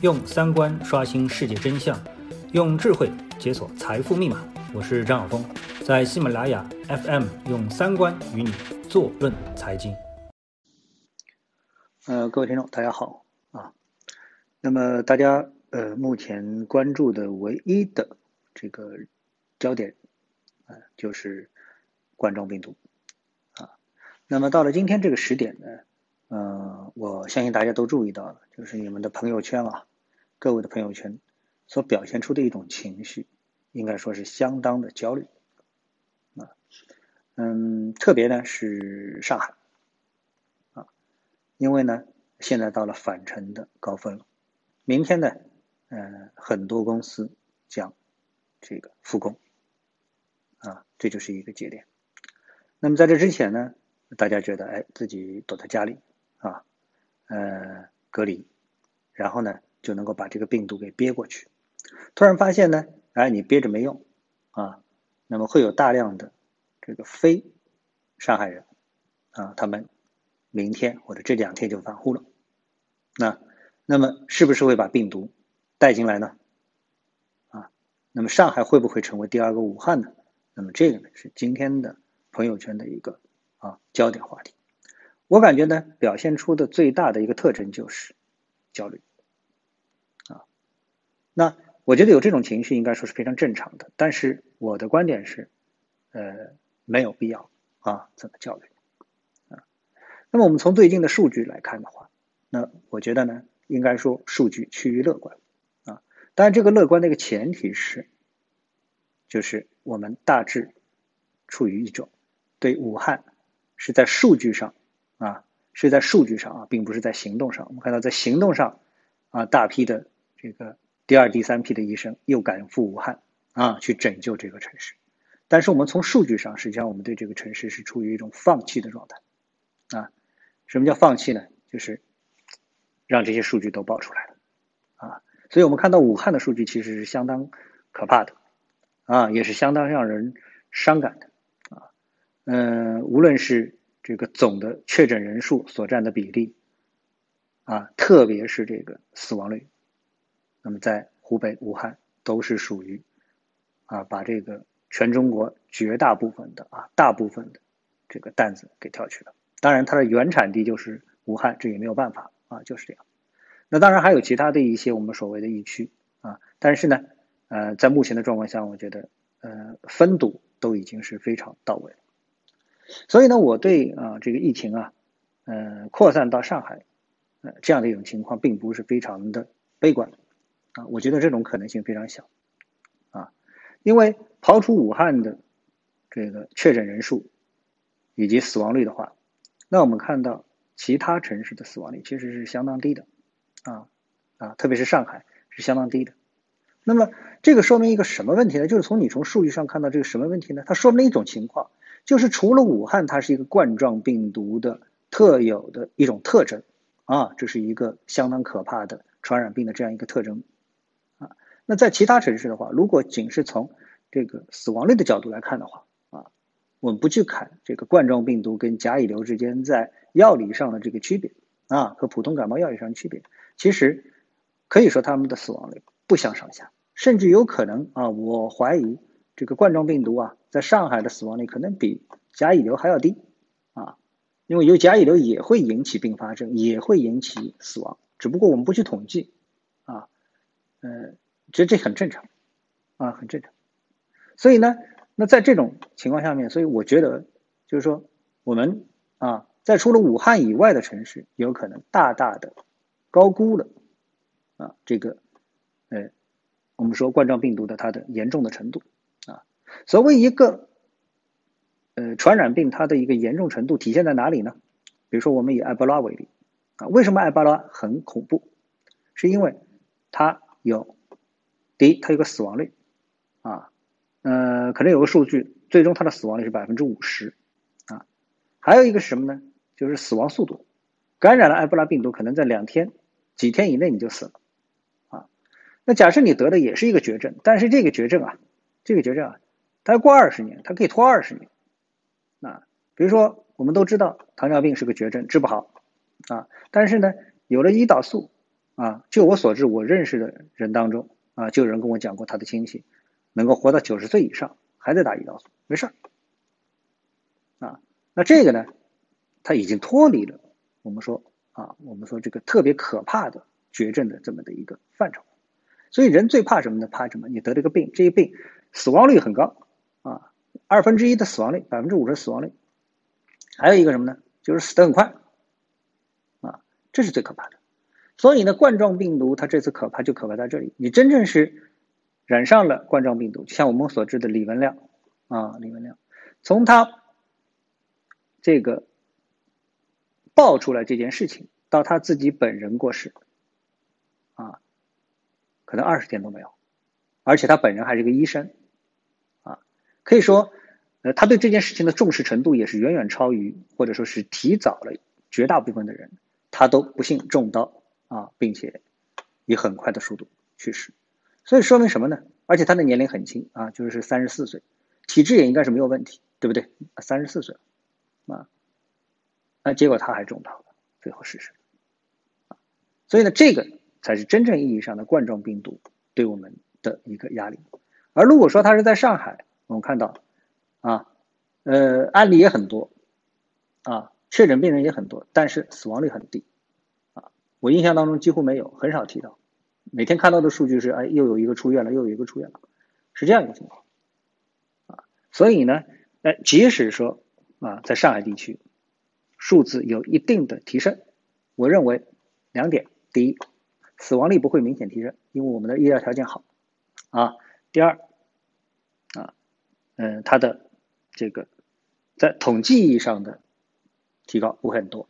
用三观刷新世界真相，用智慧解锁财富密码。我是张晓峰，在喜马拉雅 FM 用三观与你坐论财经。呃，各位听众，大家好啊。那么大家呃，目前关注的唯一的这个焦点啊，就是冠状病毒啊。那么到了今天这个时点呢？我相信大家都注意到了，就是你们的朋友圈啊，各位的朋友圈所表现出的一种情绪，应该说是相当的焦虑啊。嗯，特别呢是上海啊，因为呢现在到了返程的高峰了，明天呢，嗯，很多公司将这个复工啊，这就是一个节点。那么在这之前呢，大家觉得哎，自己躲在家里。啊，呃，隔离，然后呢，就能够把这个病毒给憋过去。突然发现呢，哎，你憋着没用啊，那么会有大量的这个非上海人啊，他们明天或者这两天就返沪了。那那么是不是会把病毒带进来呢？啊，那么上海会不会成为第二个武汉呢？那么这个呢，是今天的朋友圈的一个啊焦点话题。我感觉呢，表现出的最大的一个特征就是焦虑啊。那我觉得有这种情绪，应该说是非常正常的。但是我的观点是，呃，没有必要啊，这么焦虑啊。那么我们从最近的数据来看的话，那我觉得呢，应该说数据趋于乐观啊。当然，这个乐观的一个前提是，就是我们大致处于一种对武汉是在数据上。啊，是在数据上啊，并不是在行动上。我们看到，在行动上，啊，大批的这个第二、第三批的医生又赶赴武汉啊，去拯救这个城市。但是我们从数据上，实际上我们对这个城市是处于一种放弃的状态。啊，什么叫放弃呢？就是让这些数据都爆出来了。啊，所以我们看到武汉的数据其实是相当可怕的，啊，也是相当让人伤感的。啊，嗯，无论是。这个总的确诊人数所占的比例，啊，特别是这个死亡率，那么在湖北武汉都是属于，啊，把这个全中国绝大部分的啊大部分的这个担子给挑去了。当然，它的原产地就是武汉，这也没有办法啊，就是这样。那当然还有其他的一些我们所谓的疫区啊，但是呢，呃，在目前的状况下，我觉得呃分堵都已经是非常到位了。所以呢，我对啊这个疫情啊，呃扩散到上海，呃这样的一种情况，并不是非常的悲观，啊，我觉得这种可能性非常小，啊，因为刨除武汉的这个确诊人数以及死亡率的话，那我们看到其他城市的死亡率其实是相当低的，啊啊，特别是上海是相当低的。那么这个说明一个什么问题呢？就是从你从数据上看到这个什么问题呢？它说明一种情况。就是除了武汉，它是一个冠状病毒的特有的一种特征啊，这是一个相当可怕的传染病的这样一个特征啊。那在其他城市的话，如果仅是从这个死亡率的角度来看的话啊，我们不去看这个冠状病毒跟甲乙流之间在药理上的这个区别啊，和普通感冒药理上的区别，其实可以说他们的死亡率不相上下，甚至有可能啊，我怀疑。这个冠状病毒啊，在上海的死亡率可能比甲乙流还要低啊，因为有甲乙流也会引起并发症，也会引起死亡，只不过我们不去统计啊，呃，其实这很正常啊，很正常。所以呢，那在这种情况下面，所以我觉得就是说，我们啊，在除了武汉以外的城市，有可能大大的高估了啊这个呃，我们说冠状病毒的它的严重的程度。所谓一个，呃，传染病它的一个严重程度体现在哪里呢？比如说，我们以埃博拉为例，啊，为什么埃博拉很恐怖？是因为它有，第一，它有个死亡率，啊，呃，可能有个数据，最终它的死亡率是百分之五十，啊，还有一个是什么呢？就是死亡速度，感染了埃博拉病毒，可能在两天、几天以内你就死了，啊，那假设你得的也是一个绝症，但是这个绝症啊，这个绝症啊。它过二十年，他可以拖二十年。啊，比如说，我们都知道糖尿病是个绝症，治不好啊。但是呢，有了胰岛素啊，就我所知，我认识的人当中啊，就有人跟我讲过，他的亲戚能够活到九十岁以上，还在打胰岛素，没事儿。啊，那这个呢，他已经脱离了我们说啊，我们说这个特别可怕的绝症的这么的一个范畴。所以人最怕什么呢？怕什么？你得这个病，这个病死亡率很高，二分之一的死亡率，百分之五十死亡率。还有一个什么呢？就是死得很快啊，这是最可怕的。所以呢，冠状病毒它这次可怕就可怕在这里，你真正是染上了冠状病毒，就像我们所知的李文亮啊，李文亮，从他这个爆出来这件事情到他自己本人过世啊。可能二十天都没有，而且他本人还是个医生，可以说，呃，他对这件事情的重视程度也是远远超于，或者说是提早了绝大部分的人，他都不幸中刀啊，并且以很快的速度去世，所以说明什么呢？而且他的年龄很轻啊，就是三十四岁，体质也应该是没有问题，对不对？三十四岁，啊，那结果他还中刀了，最后逝世，所以呢，这个。才是真正意义上的冠状病毒对我们的一个压力，而如果说他是在上海，我们看到，啊，呃，案例也很多，啊，确诊病人也很多，但是死亡率很低，啊，我印象当中几乎没有，很少提到，每天看到的数据是，哎，又有一个出院了，又有一个出院了，是这样一个情况，啊，所以呢，哎，即使说啊，在上海地区，数字有一定的提升，我认为两点，第一。死亡率不会明显提升，因为我们的医疗条件好，啊，第二，嗯，它的这个在统计意义上的提高不会很多，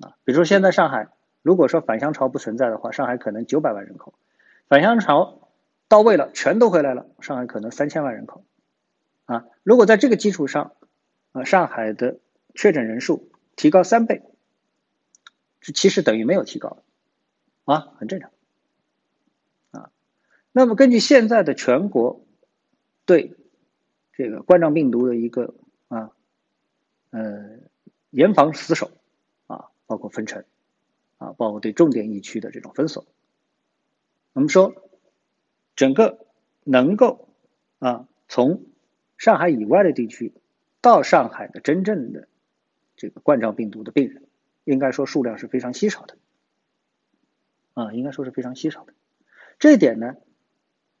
啊，比如说现在上海，如果说返乡潮不存在的话，上海可能九百万人口，返乡潮到位了，全都回来了，上海可能三千万人口，啊，如果在这个基础上，啊，上海的确诊人数提高三倍，这其实等于没有提高。啊，很正常，啊，那么根据现在的全国对这个冠状病毒的一个啊，呃，严防死守啊，包括分城啊，包括对重点疫区的这种封锁，我们说整个能够啊从上海以外的地区到上海的真正的这个冠状病毒的病人，应该说数量是非常稀少的。啊，应该说是非常稀少的，这一点呢，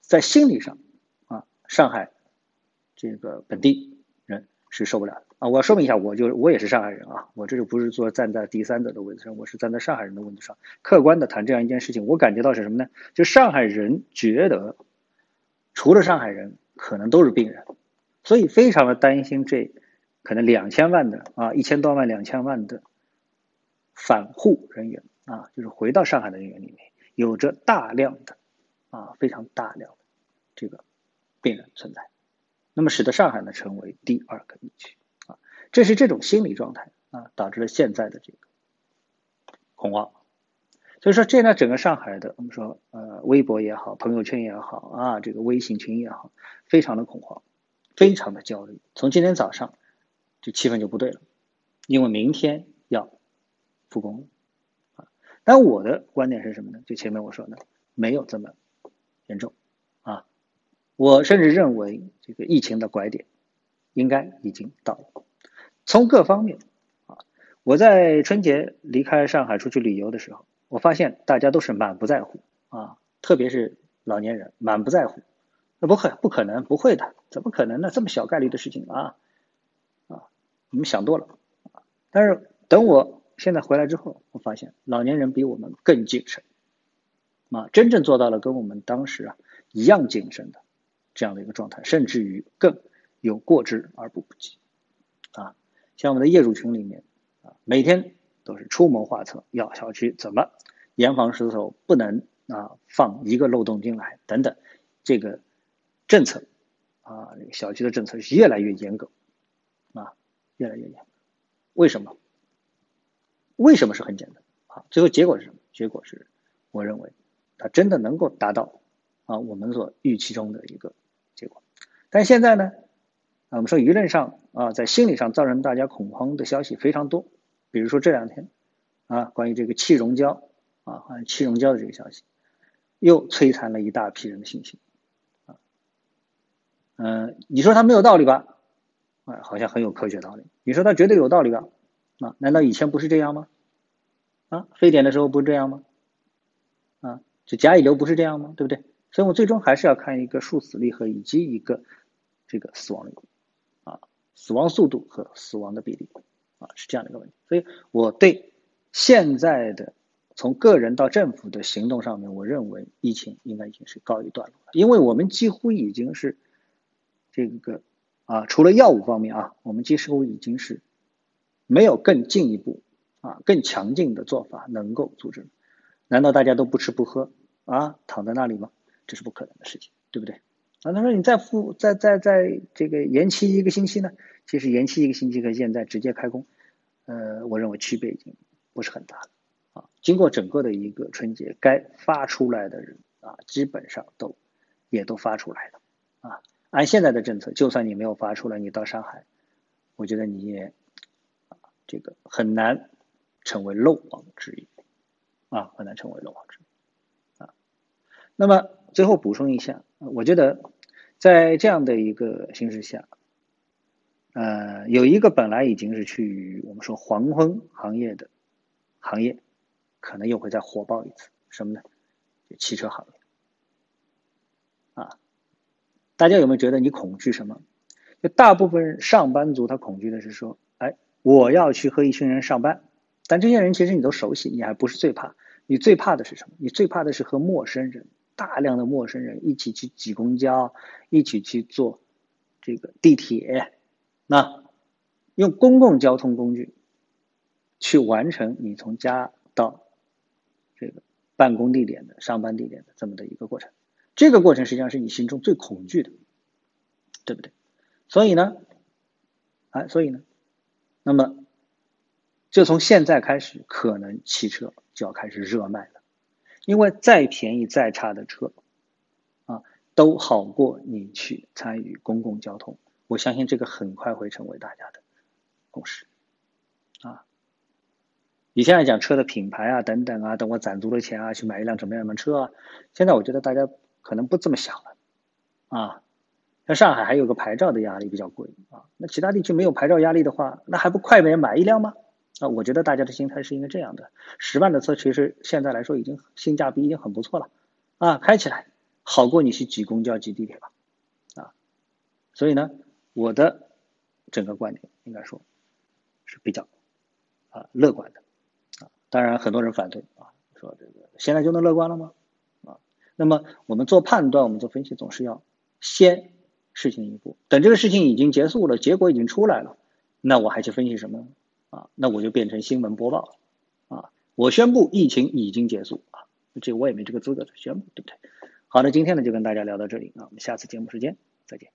在心理上啊，上海这个本地人是受不了的啊。我要说明一下，我就我也是上海人啊，我这就不是说站在第三者的位置上，我是站在上海人的位置上，客观的谈这样一件事情。我感觉到是什么呢？就上海人觉得，除了上海人，可能都是病人，所以非常的担心这可能两千万的啊，一千多万、两千万的返沪人员。啊，就是回到上海的人员里面，有着大量的啊，非常大量的这个病人存在，那么使得上海呢成为第二个疫区啊，这是这种心理状态啊，导致了现在的这个恐慌。所以说，这呢整个上海的我们说呃，微博也好，朋友圈也好啊，这个微信群也好，非常的恐慌，非常的焦虑。从今天早上，这气氛就不对了，因为明天要复工了。但我的观点是什么呢？就前面我说的，没有这么严重啊。我甚至认为，这个疫情的拐点应该已经到了。从各方面啊，我在春节离开上海出去旅游的时候，我发现大家都是满不在乎啊，特别是老年人满不在乎。那不可不可能不会的，怎么可能呢？这么小概率的事情啊啊，你们想多了。但是等我。现在回来之后，我发现老年人比我们更谨慎，啊，真正做到了跟我们当时啊一样谨慎的这样的一个状态，甚至于更有过之而不不及，啊，像我们的业主群里面啊，每天都是出谋划策，要小区怎么严防死守，不能啊放一个漏洞进来等等，这个政策啊，小区的政策是越来越严格，啊，越来越严，为什么？为什么是很简单？啊，最后结果是什么？结果是，我认为，它真的能够达到啊我们所预期中的一个结果。但现在呢，啊，我们说舆论上啊，在心理上造成大家恐慌的消息非常多。比如说这两天啊，关于这个气溶胶啊，好像气溶胶的这个消息，又摧残了一大批人的信心。啊，嗯，你说它没有道理吧？啊，好像很有科学道理。你说它绝对有道理吧？啊，难道以前不是这样吗？啊，非典的时候不是这样吗？啊，就甲乙流不是这样吗？对不对？所以我最终还是要看一个数死率和以及一个这个死亡率，啊，死亡速度和死亡的比例，啊，是这样的一个问题。所以我对现在的从个人到政府的行动上面，我认为疫情应该已经是告一段落了，因为我们几乎已经是这个啊，除了药物方面啊，我们几乎已经是没有更进一步啊更强劲的做法能够阻止。难道大家都不吃不喝啊，躺在那里吗？这是不可能的事情，对不对？啊，他说你再复再再再这个延期一个星期呢？其实延期一个星期和现在直接开工，呃，我认为区别已经不是很大了啊。经过整个的一个春节，该发出来的人啊，基本上都也都发出来了啊。按现在的政策，就算你没有发出来，你到上海，我觉得你也啊这个很难成为漏网之鱼啊，很难成为漏网之鱼啊。那么。最后补充一下，我觉得在这样的一个形势下，呃，有一个本来已经是趋于我们说黄昏行业的行业，可能又会再火爆一次，什么呢？就汽车行业。啊，大家有没有觉得你恐惧什么？就大部分上班族他恐惧的是说，哎，我要去和一群人上班，但这些人其实你都熟悉，你还不是最怕，你最怕的是什么？你最怕的是和陌生人。大量的陌生人一起去挤公交，一起去坐这个地铁，那用公共交通工具去完成你从家到这个办公地点的上班地点的这么的一个过程，这个过程实际上是你心中最恐惧的，对不对？所以呢，啊，所以呢，那么就从现在开始，可能汽车就要开始热卖了。因为再便宜再差的车，啊，都好过你去参与公共交通。我相信这个很快会成为大家的共识，啊，你现在讲车的品牌啊，等等啊，等我攒足了钱啊，去买一辆什么样的车啊？现在我觉得大家可能不这么想了，啊，像上海还有个牌照的压力比较贵啊，那其他地区没有牌照压力的话，那还不快点买一辆吗？啊，我觉得大家的心态是应该这样的：十万的车其实现在来说已经性价比已经很不错了，啊，开起来好过你去挤公交、挤地铁吧，啊，所以呢，我的整个观点应该说是比较啊乐观的，啊，当然很多人反对啊，说这个现在就能乐观了吗？啊，那么我们做判断、我们做分析总是要先事情一步，等这个事情已经结束了，结果已经出来了，那我还去分析什么？啊，那我就变成新闻播报了，啊，我宣布疫情已经结束啊，这我也没这个资格宣布，对不对？好的，今天呢就跟大家聊到这里啊，我们下次节目时间再见。